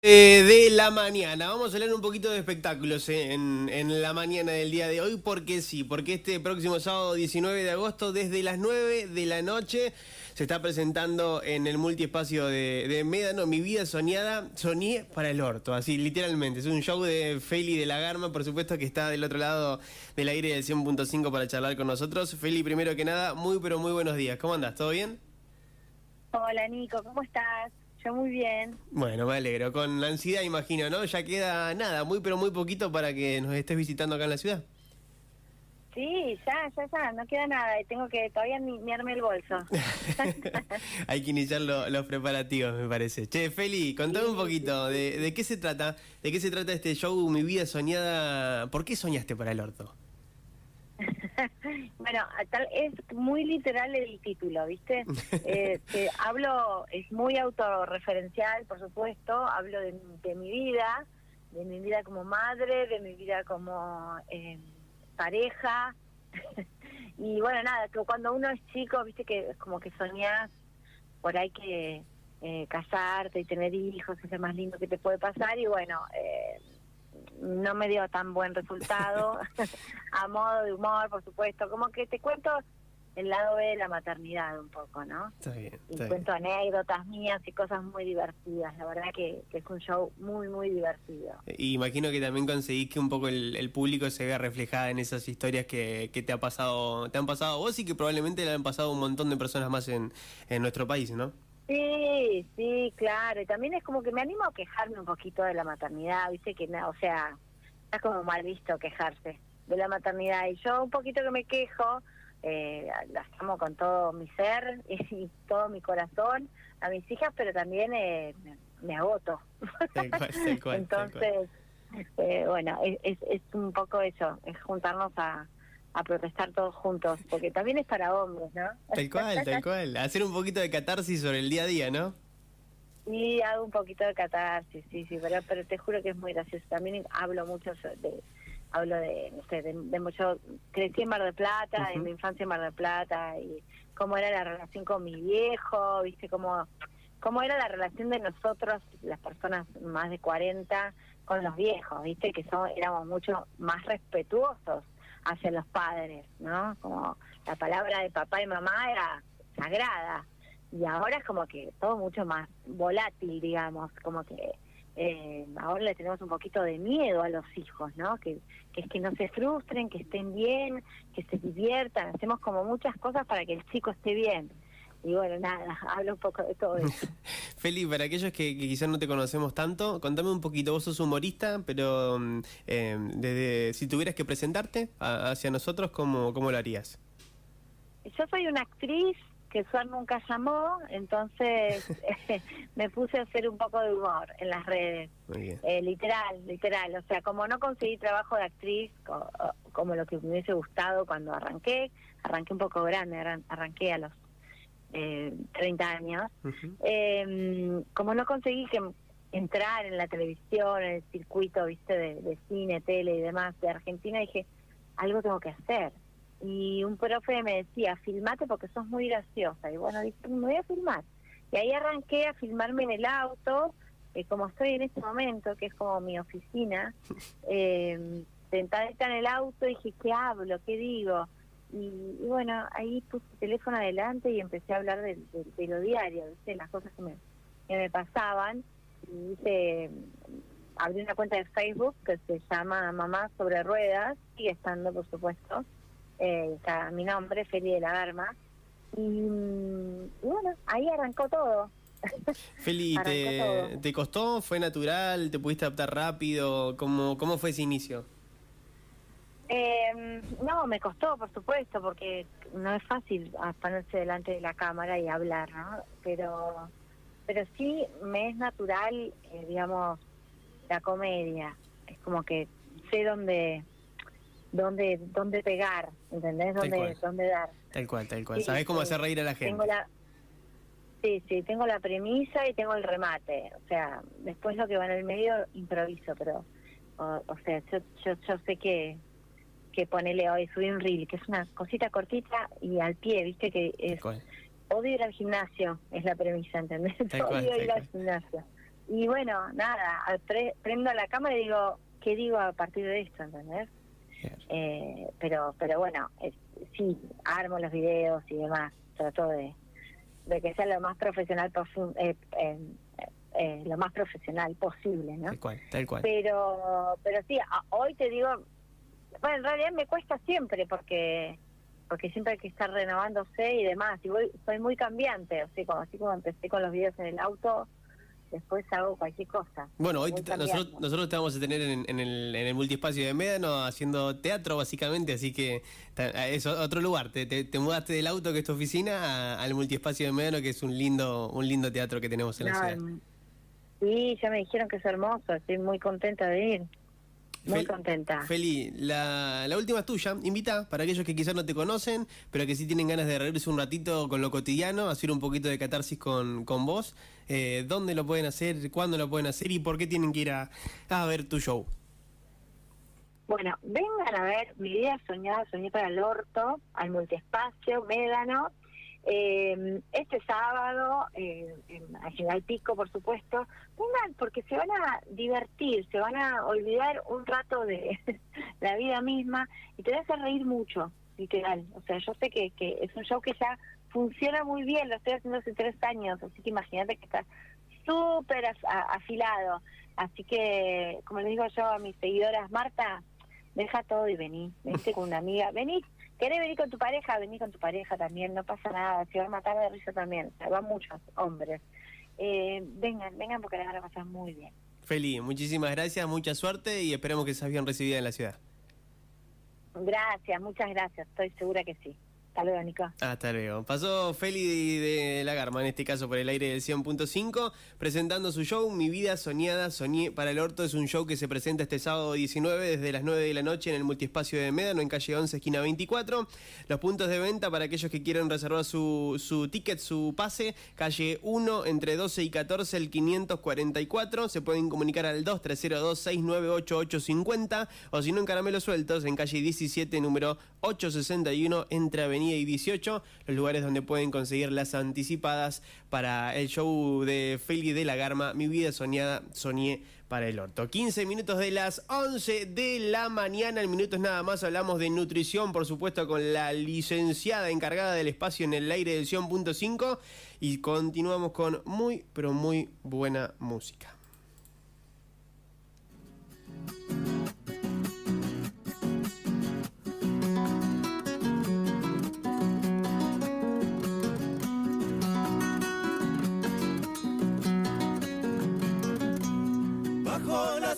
Eh, de la mañana. Vamos a hablar un poquito de espectáculos eh, en, la mañana del día de hoy, porque sí, porque este próximo sábado 19 de agosto, desde las 9 de la noche, se está presentando en el multiespacio de, de Médano Mi Vida Soñada, Soñé para el Orto, así literalmente. Es un show de Feli de la Garma, por supuesto, que está del otro lado del aire del 100.5 para charlar con nosotros. Feli, primero que nada, muy pero muy buenos días. ¿Cómo andas? ¿Todo bien? Hola Nico, ¿cómo estás? Yo muy bien. Bueno, me alegro. Con la ansiedad, imagino, ¿no? Ya queda nada, muy pero muy poquito para que nos estés visitando acá en la ciudad. Sí, ya, ya, ya, no queda nada y tengo que todavía ni, ni arme el bolso. Hay que iniciar los preparativos, me parece. Che, Feli, contame un poquito, de, ¿de qué se trata? ¿De qué se trata este show Mi Vida Soñada? ¿Por qué soñaste para el orto? bueno, tal es muy literal el título, ¿viste? Eh, hablo, es muy autorreferencial, por supuesto, hablo de, mi vida, de mi vida como madre, de mi vida como eh, pareja. y bueno, nada, que cuando uno es chico, viste que es como que soñás por ahí que eh, casarte y tener hijos es lo más lindo que te puede pasar y bueno, eh, no me dio tan buen resultado, a modo de humor, por supuesto, como que te cuento el lado B de la maternidad un poco, ¿no? Está bien. y cuento anécdotas mías y cosas muy divertidas, la verdad que, es un show muy, muy divertido. Y imagino que también conseguís que un poco el, público se vea reflejada en esas historias que, que, te ha pasado, te han pasado a vos y que probablemente le han pasado a un montón de personas más en, en nuestro país, ¿no? Sí, sí, claro. Y también es como que me animo a quejarme un poquito de la maternidad, viste que, o sea, está como mal visto quejarse de la maternidad. Y yo un poquito que me quejo, eh, las amo con todo mi ser y todo mi corazón a mis hijas, pero también eh, me, agoto. Entonces, eh, bueno, es, es un poco eso, es juntarnos a a protestar todos juntos, porque también es para hombres, ¿no? Tal cual, tal cual. Hacer un poquito de catarsis sobre el día a día, ¿no? Sí, hago un poquito de catarsis, sí, sí, pero, pero te juro que es muy gracioso. También hablo mucho de, hablo de, no sé, de, mucho, crecí en Mar del Plata, en mi infancia en Mar del Plata, y cómo era la relación con mi viejo, viste, cómo, cómo era la relación de nosotros, las personas más de 40, con los viejos, viste, que son, éramos mucho más respetuosos hacia los padres, ¿no? Como la palabra de papá y mamá era sagrada y ahora es como que todo mucho más volátil, digamos, como que eh, ahora le tenemos un poquito de miedo a los hijos, ¿no? Que, que es que no se frustren, que estén bien, que se diviertan, hacemos como muchas cosas para que el chico esté bien. Y bueno, nada, hablo un poco de todo eso. Feli, para aquellos que, quizás no te conocemos tanto, contame un poquito, vos sos humorista, pero mm, eh, desde, si tuvieras que presentarte hacia nosotros, ¿cómo, ¿cómo lo harías? Yo soy una actriz que Suar nunca llamó, entonces me puse a hacer un poco de humor en las redes. Eh, literal, literal. O sea, como no conseguí trabajo de actriz como lo que me hubiese gustado cuando arranqué, arranqué un poco grande, arranqué a los eh, 30 años, em, como no conseguí que entrar en la televisión, en el circuito, viste, de, cine, tele y demás de Argentina, dije, algo tengo que hacer. Y un profe me decía, filmate porque sos muy graciosa. Y bueno, dije, me voy a filmar. Y ahí arranqué a filmarme en el auto, eh, como estoy en este momento, que es como mi oficina, eh, sentada en el auto, dije, ¿qué hablo? ¿Qué digo? Y, bueno, ahí puse el teléfono adelante y empecé a hablar de, lo diario, de las cosas que me, que me pasaban. Y hice, abrí una cuenta de Facebook que se llama Mamá sobre Ruedas, sigue estando, por supuesto. Eh, está mi nombre, Feli de la Garma. Y, bueno, ahí arrancó todo. Feli, te, ¿te costó? ¿Fue natural? ¿Te pudiste adaptar rápido? ¿Cómo, cómo fue ese inicio? Eh, no, me costó, por supuesto, porque no es fácil ponerse delante de la cámara y hablar, ¿no? Pero, pero sí me es natural, eh, digamos, la comedia. Es como que sé dónde, dónde, dónde pegar, ¿entendés? Dónde, dónde dar. Tal cual, tal cual. Sabes cómo hacer reír a la gente. Tengo la, sí, sí, tengo la premisa y tengo el remate. O sea, después lo que va en el medio improviso, pero, o, o sea, yo, yo, yo sé que que ponele hoy, subí un reel, que es una cosita cortita y al pie, viste que es... Odio ir al gimnasio, es la premisa, ¿entendés? Odio ir al gimnasio. y bueno, nada, prendo la cámara y digo, ¿qué digo a partir de esto? ¿Entendés? Eh, pero pero bueno, sí, armo los videos y demás, trato de, de que sea lo más profesional eh, eh, lo más profesional posible, ¿no? Tal cual, tal cual. Pero, pero sí, hoy te digo, bueno, en realidad me cuesta siempre porque porque siempre hay que estar renovándose y demás, y voy, soy muy cambiante, así como, así como empecé con los videos en el auto, después hago cualquier cosa. Bueno, hoy nosotros, nosotros te vamos a tener en, el, en el multiespacio de Médano haciendo teatro básicamente, así que es otro lugar, te, te, mudaste del auto que es tu oficina al multiespacio de Médano que es un lindo un lindo teatro que tenemos en la ciudad. Sí, ya me dijeron que es hermoso, estoy muy contenta de ir. Muy contenta. Feli, la, la, última es tuya. Invita para aquellos que quizás no te conocen, pero que sí tienen ganas de reírse un ratito con lo cotidiano, hacer un poquito de catarsis con, con vos. Eh, ¿Dónde lo pueden hacer? ¿Cuándo lo pueden hacer? ¿Y por qué tienen que ir a, a ver tu show? Bueno, vengan a ver mi vida soñada, soñé para el orto, al multiespacio, Médano, eh, este sábado, eh, en General Pico, por supuesto, vengan porque se van a divertir, se van a olvidar un rato de la vida misma y te vas a reír mucho, literal. O sea, yo sé que, que es un show que ya funciona muy bien, lo estoy haciendo hace tres años, así que imagínate que está súper afilado. Así que, como le digo yo a mis seguidoras, Marta, deja todo y vení, vení con una amiga, vení ¿Querés venir con tu pareja? Vení con tu pareja también, no pasa nada. Se va a matar de risa también. Van muchos hombres. Eh, vengan, vengan porque la van a pasar muy bien. Feli, muchísimas gracias, mucha suerte y esperamos que seas bien recibida en la ciudad. Gracias, muchas gracias. Estoy segura que sí. Hasta luego, Nico. Hasta luego. Pasó Feli de la Garma, en este caso por el aire del 100.5, presentando su show Mi vida soñada, soñé para el orto. Es un show que se presenta este sábado 19 desde las 9 de la noche en el multiespacio de Médano, en calle 11, esquina 24. Los puntos de venta para aquellos que quieran reservar su, su ticket, su pase, calle 1, entre 12 y 14, el 544. Se pueden comunicar al 2302-698850 o si no en Caramelos Sueltos, en calle 17, número 861, entre Avenida y 18, los lugares donde pueden conseguir las anticipadas para el show de Feli de la Garma, Mi vida soñada, soñé para el orto. 15 minutos de las 11 de la mañana, en minutos nada más hablamos de nutrición, por supuesto, con la licenciada encargada del espacio en el aire del 100.5 y continuamos con muy, pero muy buena música.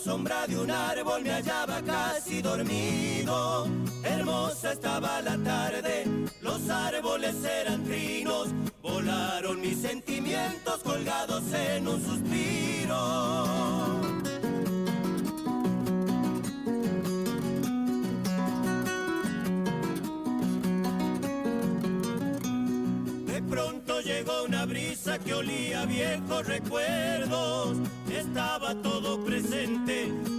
Sombra de un árbol me hallaba casi dormido. Hermosa estaba la tarde, los árboles eran trinos, volaron mis sentimientos colgados en un suspiro. De pronto llegó una brisa que olía a viejos recuerdos estaba todo presente